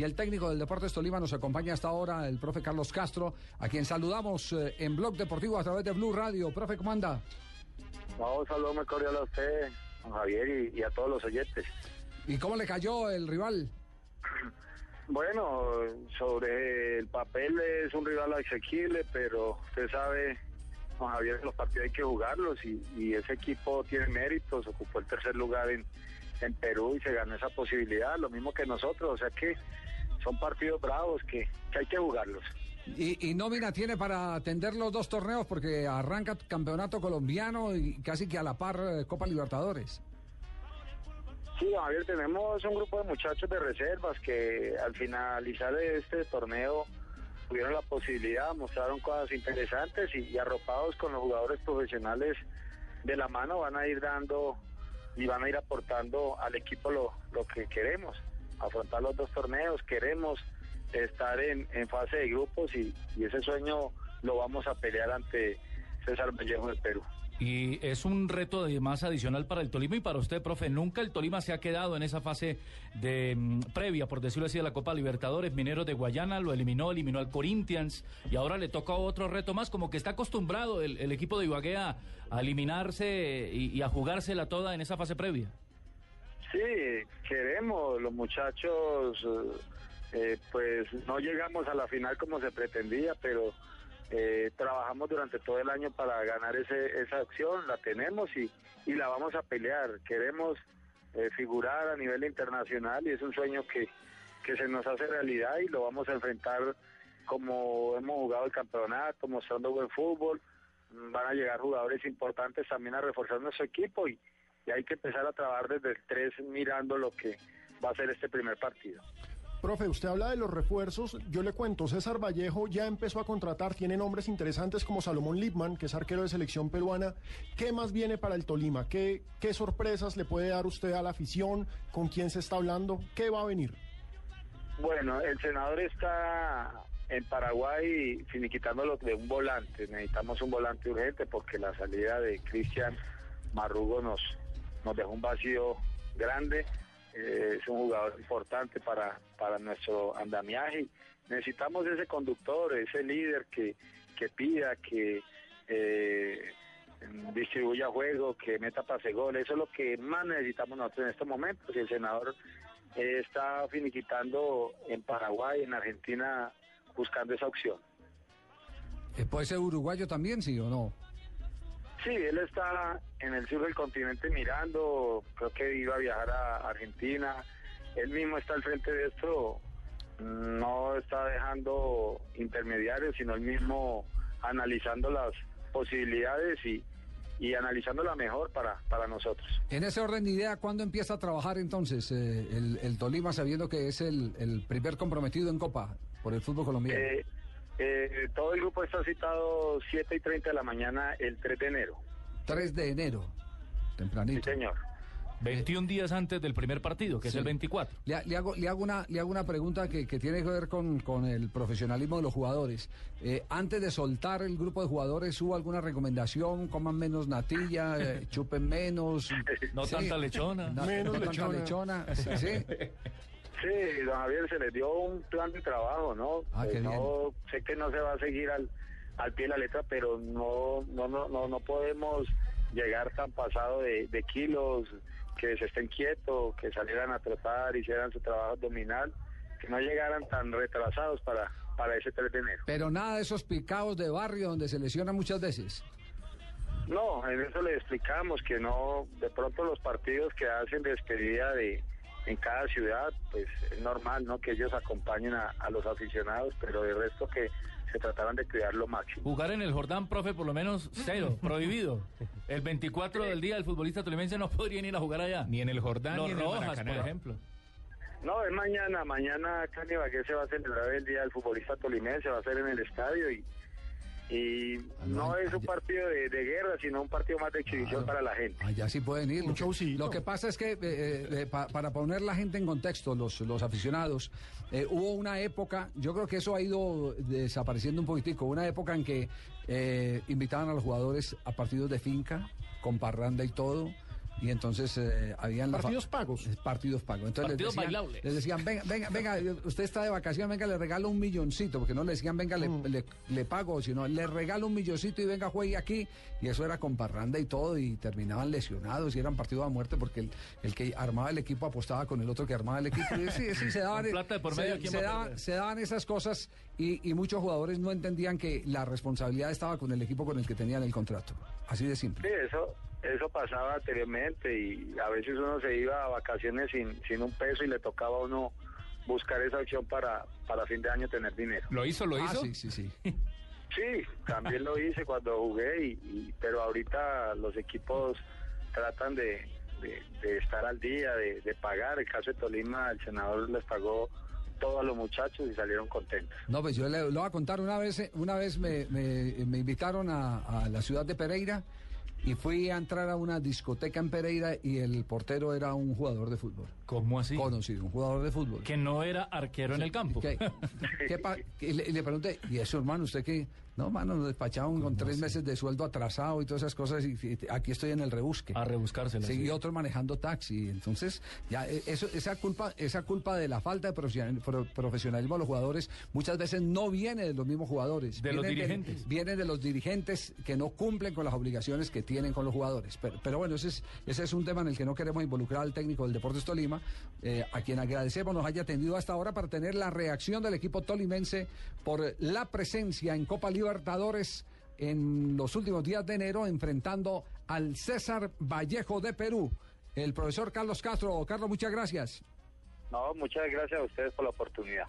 y el técnico del Deportes Tolima nos acompaña hasta ahora, el profe Carlos Castro, a quien saludamos eh, en Blog Deportivo a través de Blue Radio. Profe, ¿cómo anda? Vamos, saludo muy cordial a usted, a Javier, y, a todos los oyentes. ¿Y cómo le cayó el rival? Bueno, sobre el papel es un rival asequible, pero usted sabe, Juan Javier, los partidos hay que jugarlos y, ese equipo tiene méritos, ocupó el tercer lugar en, en Perú y se ganó esa posibilidad, lo mismo que nosotros, o sea que son partidos bravos que, hay que jugarlos. ¿Y, ¿Y, nómina tiene para atender los dos torneos? Porque arranca campeonato colombiano y casi que a la par eh, Copa Libertadores. Sí, Javier, tenemos un grupo de muchachos de reservas que al finalizar este torneo tuvieron la posibilidad, mostraron cosas interesantes y, arropados con los jugadores profesionales de la mano van a ir dando y van a ir aportando al equipo lo, lo que queremos, afrontar los dos torneos, queremos estar en, fase de grupos y, y ese sueño lo vamos a pelear ante César Vallejo de Perú. Y es un reto de más adicional para el Tolima y para usted, profe. Nunca el Tolima se ha quedado en esa fase de mm, previa, por decirlo así, de la Copa Libertadores. Mineros de Guayana lo eliminó, eliminó al Corinthians y ahora le toca otro reto más, como que está acostumbrado el, equipo de Ibagué a, eliminarse y, a jugársela toda en esa fase previa. Sí, queremos, los muchachos, eh, pues no llegamos a la final como se pretendía, pero eh, trabajamos durante todo el año para ganar ese, esa acción, la tenemos y, y la vamos a pelear. Queremos eh, figurar a nivel internacional y es un sueño que, que se nos hace realidad y lo vamos a enfrentar como hemos jugado el campeonato, mostrando buen fútbol. Van a llegar jugadores importantes también a reforzar nuestro equipo y, y hay que empezar a trabajar desde el 3 mirando lo que va a ser este primer partido. Profe, usted habla de los refuerzos. Yo le cuento, César Vallejo ya empezó a contratar, tiene nombres interesantes como Salomón Lipman, que es arquero de selección peruana. ¿Qué más viene para el Tolima? ¿Qué, qué sorpresas le puede dar usted a la afición? ¿Con quién se está hablando? ¿Qué va a venir? Bueno, el senador está en Paraguay finiquitándolo de un volante. Necesitamos un volante urgente porque la salida de Cristian Marrugo nos, nos dejó un vacío grande eh, es un jugador importante para, para nuestro andamiaje. Necesitamos ese conductor, ese líder que, que pida, que eh, distribuya juego, que meta pase gol. Eso es lo que más necesitamos nosotros en estos momentos. El senador eh, está finiquitando en Paraguay, en Argentina, buscando esa opción. ¿Puede ser uruguayo también, sí o no? Sí, él está en el sur del continente mirando, creo que iba a viajar a Argentina, él mismo está al frente de esto, no está dejando intermediarios, sino él mismo analizando las posibilidades y, y analizando la mejor para, para nosotros. En ese orden de idea, ¿cuándo empieza a trabajar entonces eh, el, Tolima sabiendo que es el, el, primer comprometido en Copa por el fútbol colombiano? Eh, eh, todo el grupo está citado 7 y 30 de la mañana el 3 de enero. 3 de enero, tempranito. Sí, señor. 21 días antes del primer partido, que es el 24. Le, hago, le, hago una, le hago una pregunta que, tiene que ver con, con, el profesionalismo de los jugadores. Eh, antes de soltar el grupo de jugadores, ¿hubo alguna recomendación? Coman menos natilla, eh, chupen menos. No tanta lechona. menos Tanta lechona. sí. Sí, don Javier, se le dio un plan de trabajo, ¿no? Ah, eh, no sé que no se va a seguir al, al pie de la letra, pero no, no, no, no, no podemos llegar tan pasado de, kilos, que se estén quietos, que salieran a trotar, hicieran su trabajo abdominal, que no llegaran tan retrasados para, para ese 3 de enero. Pero nada de esos picados de barrio donde se lesionan muchas veces. No, en eso le explicamos que no, de pronto los partidos que hacen despedida de en cada ciudad, pues es normal, ¿no? Que ellos acompañen a, los aficionados, pero de resto que se trataran de cuidar lo máximo. Jugar en el Jordán, profe, por lo menos cero, prohibido. El 24 del día el futbolista tolimense no podría ir a jugar allá. Ni en el Jordán, ni en el Rojas, por ejemplo. No, es mañana, mañana en se va a celebrar el Día del Futbolista Tolimense, va a ser en el estadio y y ah, no es un partido de, guerra, sino un partido más de exhibición para la gente. Allá sí pueden ir. Lo que pasa es que, eh, eh, eh, para poner la gente en contexto, los, los aficionados, hubo una época, yo creo que eso ha ido desapareciendo un poquitico, una época en que invitaban a los jugadores a partidos de finca, con parranda y todo y entonces eh, habían... Partidos pagos. Partidos pagos. Entonces Partidos les, decían, bailables. les decían, venga, venga, venga, usted está de vacaciones, venga, le regalo un milloncito, porque no le decían, venga, le, Mm. le- le pago, sino le regalo un milloncito y venga, juegue aquí. Y eso era con parranda y todo, y terminaban lesionados y eran partidos a muerte porque el, el que armaba el equipo apostaba con el otro que armaba el equipo. Y sí, sí, se daban, plata por medio, se, ¿quién se daban, se daban esas cosas y, y muchos jugadores no entendían que la responsabilidad estaba con el equipo con el que tenían el contrato. Así de simple. Sí, eso, eso pasaba anteriormente y a veces uno se iba a vacaciones sin, sin un peso y le tocaba a uno buscar esa opción para, para fin de año tener dinero. ¿Lo hizo? ¿Lo Ah, hizo? sí, sí, sí. Sí, también lo hice cuando jugué, y, y- pero ahorita los equipos tratan de, de- de estar al día, de, de pagar. El caso de Tolima, el senador les pagó todo a los muchachos y salieron contentos. No, pues yo le, lo voy a contar una vez, eh, una vez me, me- me invitaron a, a la ciudad de Pereira y fui a entrar a una discoteca en Pereira y el portero era un jugador de fútbol. ¿Cómo así? Conocido, un jugador de fútbol. Que no era arquero en el campo. ¿Qué, y le pregunté, ¿y eso, hermano, usted qué? No, mano, nos despachaban con tres meses de sueldo atrasado y todas esas cosas y, y aquí estoy en el rebusque. A rebuscársela. Sí. y otros manejando taxi. Entonces, ya eh, eso, esa culpa, esa culpa de la falta de profesional- pro- profesionalismo de los jugadores muchas veces no viene de los mismos jugadores. De los Viene dirigentes. viene de los dirigentes que no cumplen con las obligaciones que tienen con los jugadores. Pero, pero bueno, ese es, ese es un tema en el que no queremos involucrar al técnico del Deportes Tolima, eh, a quien agradecemos nos haya atendido hasta ahora para tener la reacción del equipo tolimense por la presencia en Copa Libertadores en los últimos días de enero enfrentando al César Vallejo de Perú. El profesor Carlos Castro. Carlos, muchas gracias. No, muchas gracias a ustedes por la oportunidad.